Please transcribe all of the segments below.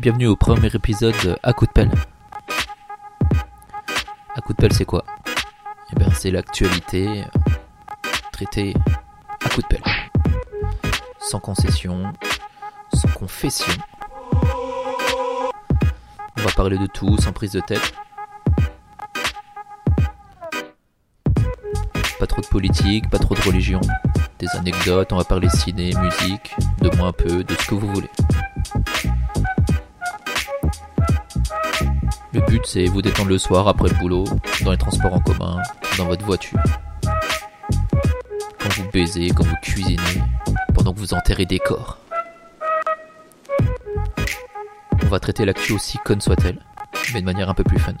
bienvenue au premier épisode de À coup de pelle. À coup de pelle, c'est quoi? Eh bien, c'est l'actualité traitée à coup de pelle. Sans concession, sans confession. On va parler de tout, sans prise de tête. Pas trop de politique, pas trop de religion. Des anecdotes, on va parler ciné, musique, de moi un peu, de ce que vous voulez. Le but c'est vous détendre le soir après le boulot, dans les transports en commun, dans votre voiture. Quand vous baisez, quand vous cuisinez, pendant que vous enterrez des corps. On va traiter l'actu aussi conne soit-elle, mais de manière un peu plus fun.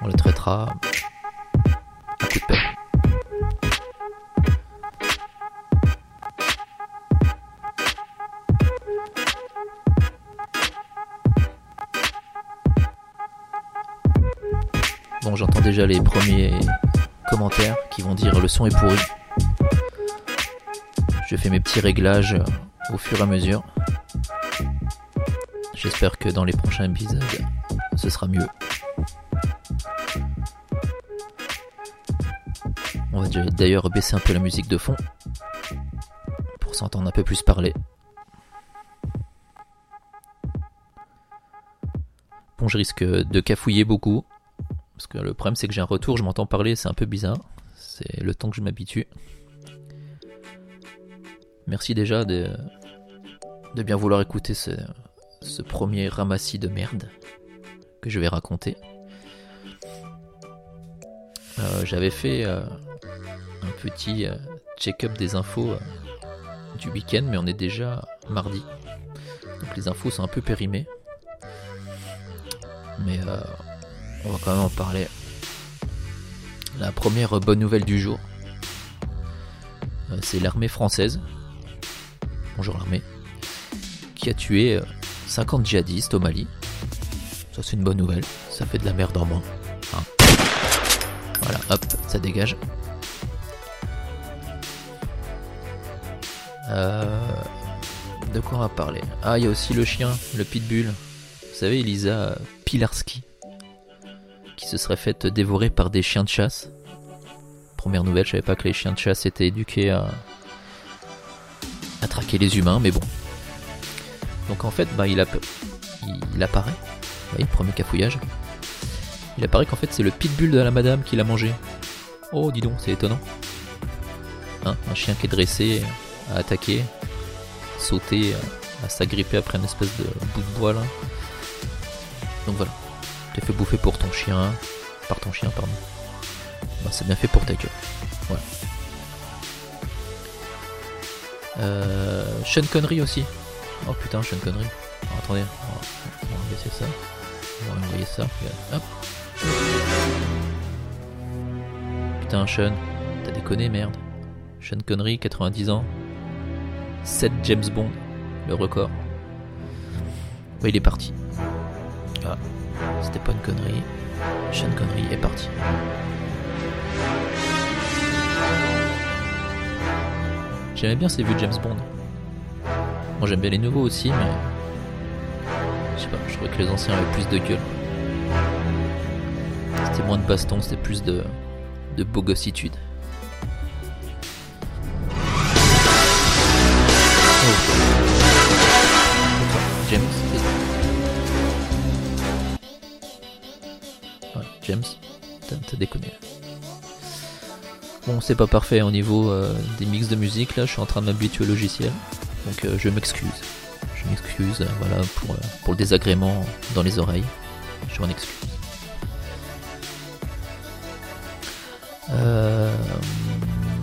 On le traitera J'entends déjà les premiers commentaires qui vont dire le son est pourri. Je fais mes petits réglages au fur et à mesure. J'espère que dans les prochains épisodes, ce sera mieux. On va d'ailleurs baisser un peu la musique de fond pour s'entendre un peu plus parler. Bon, je risque de cafouiller beaucoup le problème c'est que j'ai un retour, je m'entends parler, c'est un peu bizarre. C'est le temps que je m'habitue. Merci déjà de, bien vouloir écouter ce, premier ramassis de merde que je vais raconter. Euh, J'avais fait euh, un petit euh, check-up des infos du week-end, mais on est déjà mardi. Donc les infos sont un peu périmées. Mais on va quand même en parler. La première bonne nouvelle du jour, euh, c'est l'armée française. Bonjour l'armée. Qui a tué euh, 50 djihadistes au Mali. Ça c'est une bonne nouvelle. Ça fait de la merde en moins. Voilà, hop, ça dégage. Euh, de quoi on va parler? Ah, il y a aussi le chien, le pitbull. Vous savez, Elisa Pilarski, qui se serait faite dévorer par des chiens de chasse. Première nouvelle, je savais pas que les chiens de chasse étaient éduqués à, traquer les humains, mais bon. Donc en fait, bah, il, il apparaît. Vous voyez, premier cafouillage. Il apparaît qu'en fait, c'est le pitbull de la madame qui l'a mangé. Oh, dis donc, c'est étonnant. Hein, un chien qui est dressé à attaquer, sauter, à s'agripper après une espèce de bout de bois là. Donc voilà, t'es fait bouffer pour ton chien, par ton chien, pardon. Bah, c'est bien fait pour ta gueule. Voilà. Euh, Sean Connery aussi. Oh putain, Sean Connery. Alors, attendez, on va, baisser ça. On va envoyer ça. Regarde, Hop. Putain, Sean, t'as déconné, merde. Sean Connery, 90 ans. 7 James Bond, le record. Ouais, il est parti. Ah, c'était pas une connerie. Sean Connery est parti. J'aimais bien ces vieux James Bond. Moi j'aime bien les nouveaux aussi, mais. Je sais pas, je trouvais que les anciens avaient plus de gueule. C'était moins de baston, c'était plus de. de bogossitude. Déconné. Bon, c'est pas parfait au niveau euh, des mix de musique, là, je suis en train de m'habituer au logiciel, donc euh, je m'excuse. Je m'excuse, euh, voilà, pour, pour le désagrément dans les oreilles. Je m'en excuse.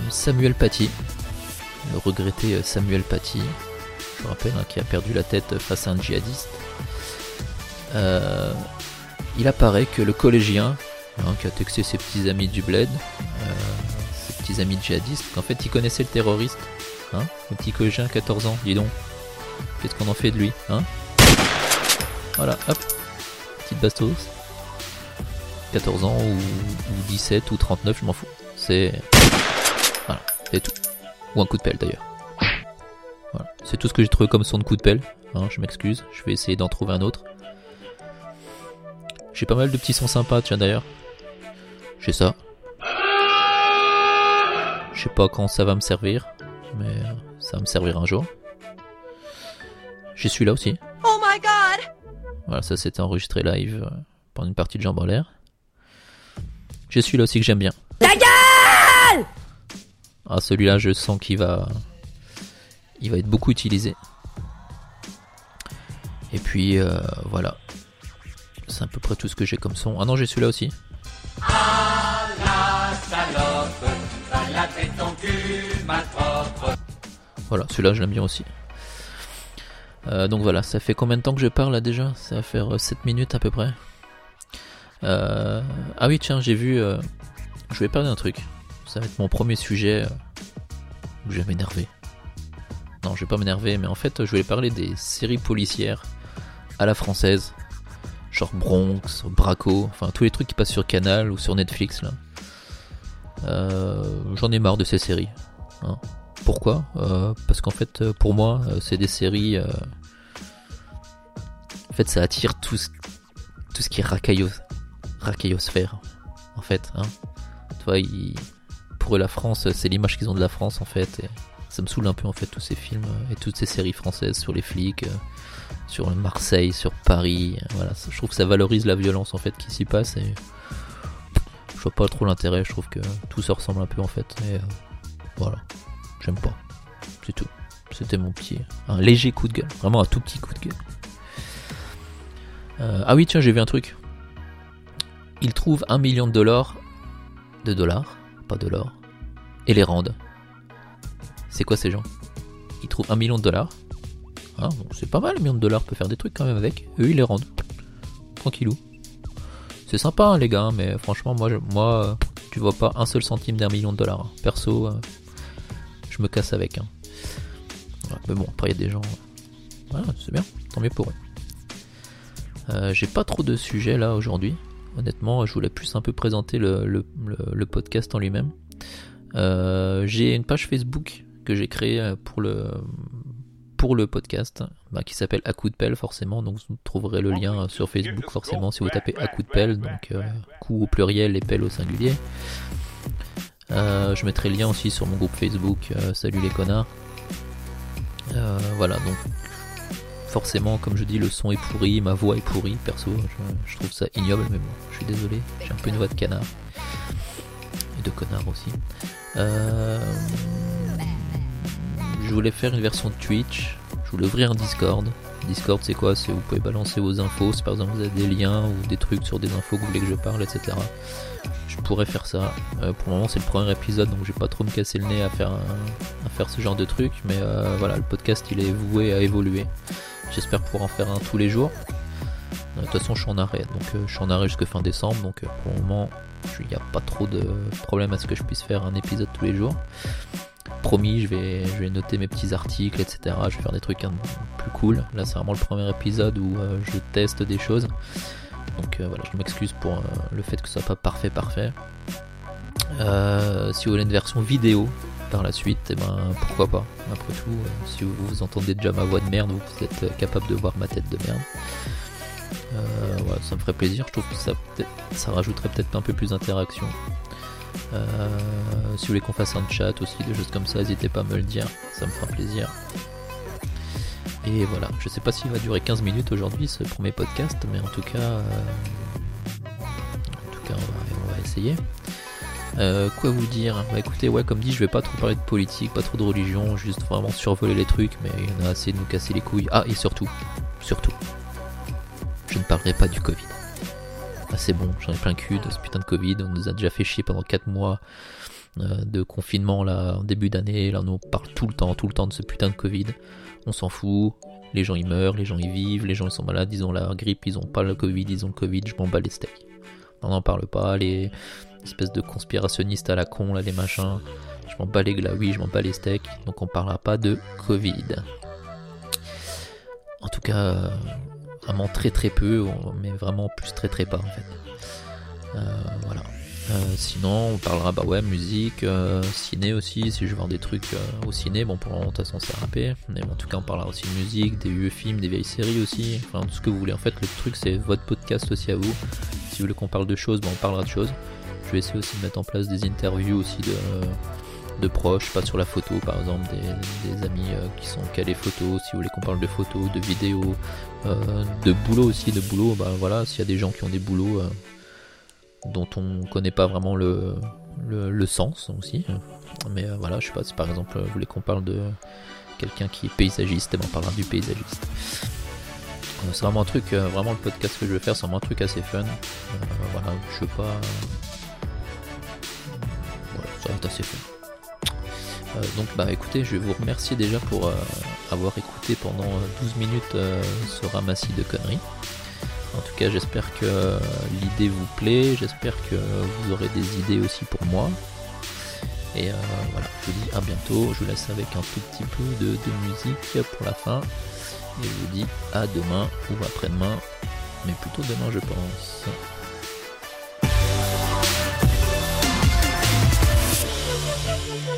Samuel Paty, le regretté Samuel Paty, je rappelle, hein, qui a perdu la tête face à un djihadiste. Il apparaît que le collégien, hein, qui a texté ses petits amis du bled, euh, ses petits amis djihadistes, qu'en fait il connaissait le terroriste, hein, le petit collégien 14 ans, dis donc. Qu'est-ce qu'on en fait de lui, hein? Voilà, hop, petite bastos. 14 ans ou, ou 17 ou 39, je m'en fous. C'est. Voilà, c'est tout. Ou un coup de pelle d'ailleurs. Voilà. C'est tout ce que j'ai trouvé comme son de coup de pelle. Hein, je m'excuse, je vais essayer d'en trouver un autre. J'ai pas mal de petits sons sympas, tiens d'ailleurs. J'ai ça. Je sais pas quand ça va me servir, mais ça va me servir un jour. J'ai celui-là aussi. Oh my god! Voilà, ça c'était enregistré live euh, pendant une partie de Jambes en l'air. J'ai celui-là aussi que j'aime bien. Ta gueule! Ah, celui-là, je sens qu'il va. Il va être beaucoup utilisé. Et puis, euh, voilà. C'est à peu près tout ce que j'ai comme son. Ah non, j'ai celui-là aussi. Voilà, celui-là, je l'aime bien aussi. Euh, donc voilà, ça fait combien de temps que je parle là déjà? Ça va faire euh, 7 minutes à peu près. Euh, ah oui, tiens, j'ai vu. euh, je vais parler d'un truc. Ça va être mon premier sujet euh, où je vais m'énerver. Non, je vais pas m'énerver, mais en fait, je voulais parler des séries policières à la française. Genre Bronx, Braco, enfin tous les trucs qui passent sur Canal ou sur Netflix là. Euh, J'en ai marre de ces séries. hein. Pourquoi? Euh, Parce qu'en fait, euh, pour moi, c'est des séries. En fait, ça attire tout ce, tout ce qui est racaillos, racaillosphère. En fait, hein. Ils- pour eux, la France, c'est l'image qu'ils ont de la France en fait. Ça me saoule un peu en fait tous ces films et toutes ces séries françaises sur les flics, sur Marseille, sur Paris. Voilà, je trouve que ça valorise la violence en fait qui s'y passe je vois pas trop l'intérêt. Je trouve que tout se ressemble un peu en fait. Et euh, voilà, j'aime pas. C'est tout. C'était mon petit, un léger coup de gueule, vraiment un tout petit coup de gueule. Euh, ah oui, tiens, j'ai vu un truc. Ils trouvent un million de dollars, de dollars, pas de l'or, et les rendent. C'est quoi ces gens? Ils trouvent un million de dollars. Ah, c'est pas mal, un million de dollars peut faire des trucs quand même avec. Eux, ils les rendent. Tranquillou. C'est sympa, hein, les gars, mais franchement, moi, je- moi, euh, tu vois pas un seul centime d'un million de dollars. hein. Perso, euh, je me casse avec. hein. Mais bon, après, il y a des gens. euh, voilà, c'est bien, tant mieux pour eux. Euh, J'ai pas trop de sujets là aujourd'hui. Honnêtement, je voulais plus un peu présenter le, le- podcast en lui-même. Euh, j'ai une page Facebook que j'ai créée euh, pour le pour le podcast bah, qui s'appelle À coup de pelle forcément. Donc vous trouverez le lien euh, sur Facebook forcément si vous tapez À coup de pelle. donc euh, coup au pluriel et pelle au singulier. Euh, je mettrai le lien aussi sur mon groupe Facebook euh, Salut les connards. Voilà donc forcément comme je dis le son est pourri ma voix est pourrie perso je, je trouve ça ignoble mais bon je suis désolé j'ai un peu une voix de canard. Et de connard aussi. Euh, je voulais faire une version de Twitch. Je voulais ouvrir un Discord. Discord, c'est quoi? C'est vous pouvez balancer vos infos. Si par exemple vous avez des liens ou des trucs sur des infos que vous voulez que je parle, etc. Je pourrais faire ça. Euh, pour le moment, c'est le premier épisode, donc je vais pas trop me casser le nez à faire, un- à faire ce genre de truc. Mais euh, voilà, le podcast, il est voué à évoluer. J'espère pouvoir en faire un tous les jours. Euh, De toute façon, je suis en arrêt, donc je suis en arrêt jusqu'à fin décembre. Donc pour le moment, il n'y a pas trop de problème à ce que je puisse faire un épisode tous les jours. Promis, je vais, je vais noter mes petits articles, etc. Je vais faire des trucs peu plus cool. Là, c'est vraiment le premier épisode où euh, je teste des choses. Donc euh, voilà, je m'excuse pour euh, le fait que ce soit pas parfait, parfait. Si vous voulez une version vidéo par la suite, et ben pourquoi pas. Après tout, si vous, entendez déjà ma voix de merde, vous êtes capable de voir ma tête de merde. Voilà, ça me ferait plaisir. Je trouve que ça, ça rajouterait peut-être un peu plus d'interaction. Euh, si vous voulez qu'on fasse un chat aussi, des choses comme ça, n'hésitez pas à me le dire, ça me fera plaisir. Et voilà, je sais pas s'il va durer 15 minutes aujourd'hui ce premier podcast, mais en tout cas, euh, en tout cas, on va, on va essayer. Euh, quoi vous dire? Bah écoutez, ouais, comme dit, je vais pas trop parler de politique, pas trop de religion, juste vraiment survoler les trucs, mais il y en a assez de nous casser les couilles. Ah, et surtout, surtout, je ne parlerai pas du Covid. Ah, c'est bon, j'en ai plein le cul de ce putain de Covid. On nous a déjà fait chier pendant 4 mois euh, de confinement là, en début d'année. Là, on nous parle tout le temps, tout le temps de ce putain de Covid. On s'en fout. Les gens ils meurent, les gens ils vivent, les gens ils sont malades, ils ont la grippe, ils ont pas le Covid, ils ont le Covid, je m'en bats les steaks. On n'en parle pas, les espèces de conspirationnistes à la con, là, les machins. Je m'en bats les glaouis, je m'en bats les steaks, donc on parlera pas de Covid. En tout cas, euh, vraiment très très peu, mais vraiment plus très très pas en fait. Euh, voilà. Euh, sinon, on parlera bah ouais musique, euh, ciné aussi. Si je voir des trucs au ciné, bon pour toute façon c'est râpé. Mais en tout cas, on parlera aussi de musique, des vieux films, des vieilles séries aussi. Enfin tout ce que vous voulez. En fait, le truc c'est votre podcast aussi à vous. Si vous voulez qu'on parle de choses, bon, on parlera de choses. Je vais essayer aussi de mettre en place des interviews aussi de de proches, pas sur la photo par exemple, des, amis qui sont calés photos, si vous voulez qu'on parle de photos, de vidéos, de boulot aussi, de boulot, bah voilà, s'il y a des gens qui ont des boulots, dont on connaît pas vraiment le, sens aussi. Mais euh, voilà, je sais pas si par exemple vous voulez qu'on parle de quelqu'un qui est paysagiste, et ben on parlera du paysagiste. Euh, c'est vraiment un truc, euh, vraiment le podcast que je vais faire, c'est vraiment un truc assez fun. voilà, je sais pas. Voilà, ça va être assez fun. Donc bah écoutez, je vais vous remercier déjà pour avoir écouté pendant 12 minutes ce ramassis de conneries. En tout cas, j'espère que l'idée vous plaît, j'espère que vous aurez des idées aussi pour moi. Et euh, voilà, je vous dis à bientôt, je vous laisse avec un tout petit peu de musique pour la fin. Et je vous dis à demain ou après-demain, mais plutôt demain je pense.